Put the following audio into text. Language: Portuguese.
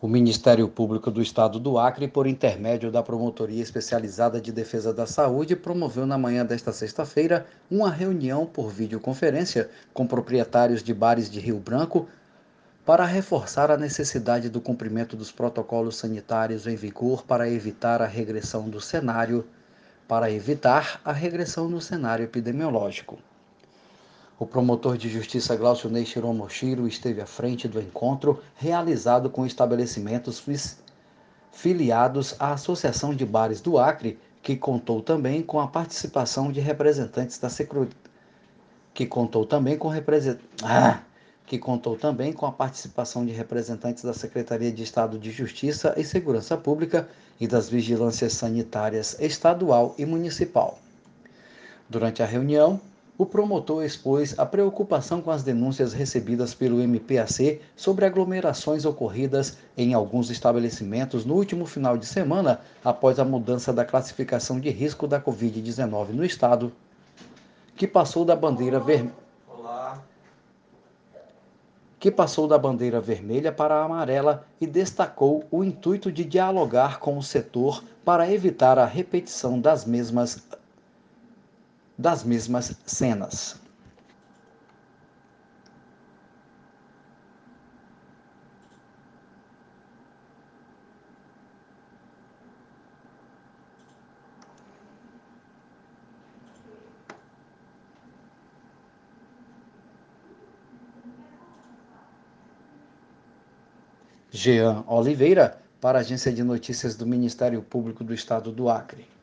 O Ministério Público do Estado do Acre, por intermédio da Promotoria Especializada de Defesa da Saúde, promoveu na manhã desta sexta-feira uma reunião por videoconferência com proprietários de bares de Rio Branco para reforçar a necessidade do cumprimento dos protocolos sanitários em vigor para evitar a regressão do cenário, para evitar a regressão no cenário epidemiológico. O promotor de justiça Glaucio Ney Shiromoshiro esteve à frente do encontro realizado com estabelecimentos filiados à Associação de Bares do Acre, que contou também com a participação de representantes da que contou também com represent... ah! que contou também com a participação de representantes da Secretaria de Estado de Justiça e Segurança Pública e das Vigilâncias Sanitárias Estadual e Municipal. Durante a reunião, o promotor expôs a preocupação com as denúncias recebidas pelo MPAC sobre aglomerações ocorridas em alguns estabelecimentos no último final de semana após a mudança da classificação de risco da Covid-19 no estado, que passou da bandeira vermelha que passou da bandeira vermelha para a amarela e destacou o intuito de dialogar com o setor para evitar a repetição das mesmas das mesmas cenas. Jean Oliveira, para a Agência de Notícias do Ministério Público do Estado do Acre.